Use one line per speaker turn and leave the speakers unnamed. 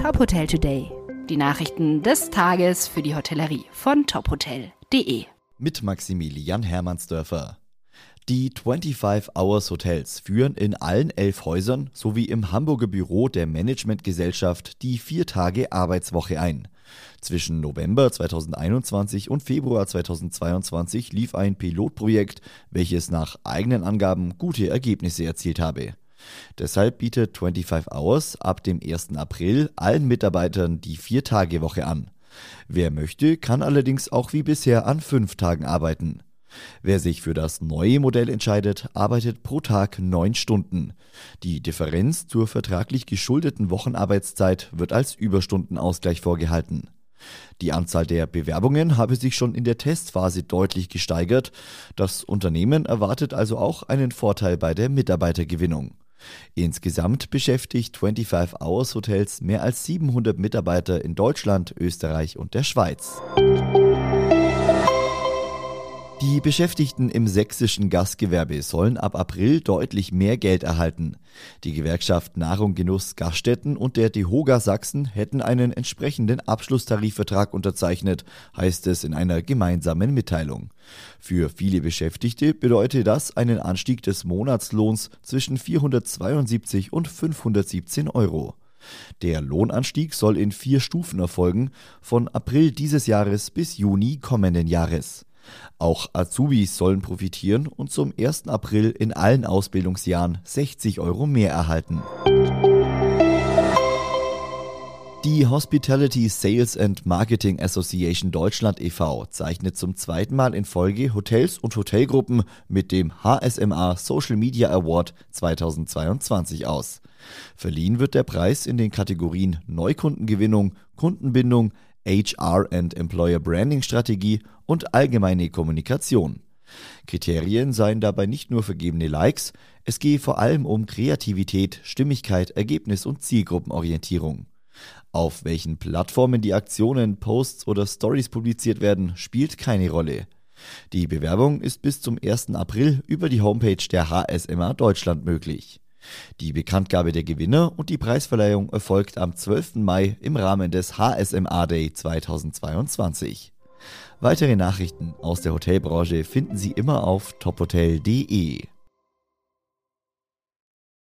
Top Hotel Today. Die Nachrichten des Tages für die Hotellerie von tophotel.de.
Mit Maximilian Hermannsdörfer. Die 25 Hours Hotels führen in allen elf Häusern sowie im Hamburger Büro der Managementgesellschaft die vier Tage Arbeitswoche ein. Zwischen November 2021 und Februar 2022 lief ein Pilotprojekt, welches nach eigenen Angaben gute Ergebnisse erzielt habe. Deshalb bietet 25 Hours ab dem 1. April allen Mitarbeitern die Vier-Tage-Woche an. Wer möchte, kann allerdings auch wie bisher an fünf Tagen arbeiten. Wer sich für das neue Modell entscheidet, arbeitet pro Tag neun Stunden. Die Differenz zur vertraglich geschuldeten Wochenarbeitszeit wird als Überstundenausgleich vorgehalten. Die Anzahl der Bewerbungen habe sich schon in der Testphase deutlich gesteigert. Das Unternehmen erwartet also auch einen Vorteil bei der Mitarbeitergewinnung. Insgesamt beschäftigt 25 Hours Hotels mehr als 700 Mitarbeiter in Deutschland, Österreich und der Schweiz. Die Beschäftigten im sächsischen Gastgewerbe sollen ab April deutlich mehr Geld erhalten. Die Gewerkschaft Nahrung Genuss Gaststätten und der DEHOGA Sachsen hätten einen entsprechenden Abschlusstarifvertrag unterzeichnet, heißt es in einer gemeinsamen Mitteilung. Für viele Beschäftigte bedeutet das einen Anstieg des Monatslohns zwischen 472 und 517 Euro. Der Lohnanstieg soll in vier Stufen erfolgen, von April dieses Jahres bis Juni kommenden Jahres. Auch Azubis sollen profitieren und zum 1. April in allen Ausbildungsjahren 60 Euro mehr erhalten. Die Hospitality Sales and Marketing Association Deutschland e.V. zeichnet zum zweiten Mal in Folge Hotels und Hotelgruppen mit dem HSMA Social Media Award 2022 aus. Verliehen wird der Preis in den Kategorien Neukundengewinnung, Kundenbindung, HR and Employer Branding Strategie und allgemeine Kommunikation. Kriterien seien dabei nicht nur vergebene Likes, es gehe vor allem um Kreativität, Stimmigkeit, Ergebnis und Zielgruppenorientierung. Auf welchen Plattformen die Aktionen, Posts oder Stories publiziert werden, spielt keine Rolle. Die Bewerbung ist bis zum 1. April über die Homepage der HSMA Deutschland möglich. Die Bekanntgabe der Gewinner und die Preisverleihung erfolgt am 12. Mai im Rahmen des HSMA Day 2022. Weitere Nachrichten aus der Hotelbranche finden Sie immer auf tophotel.de.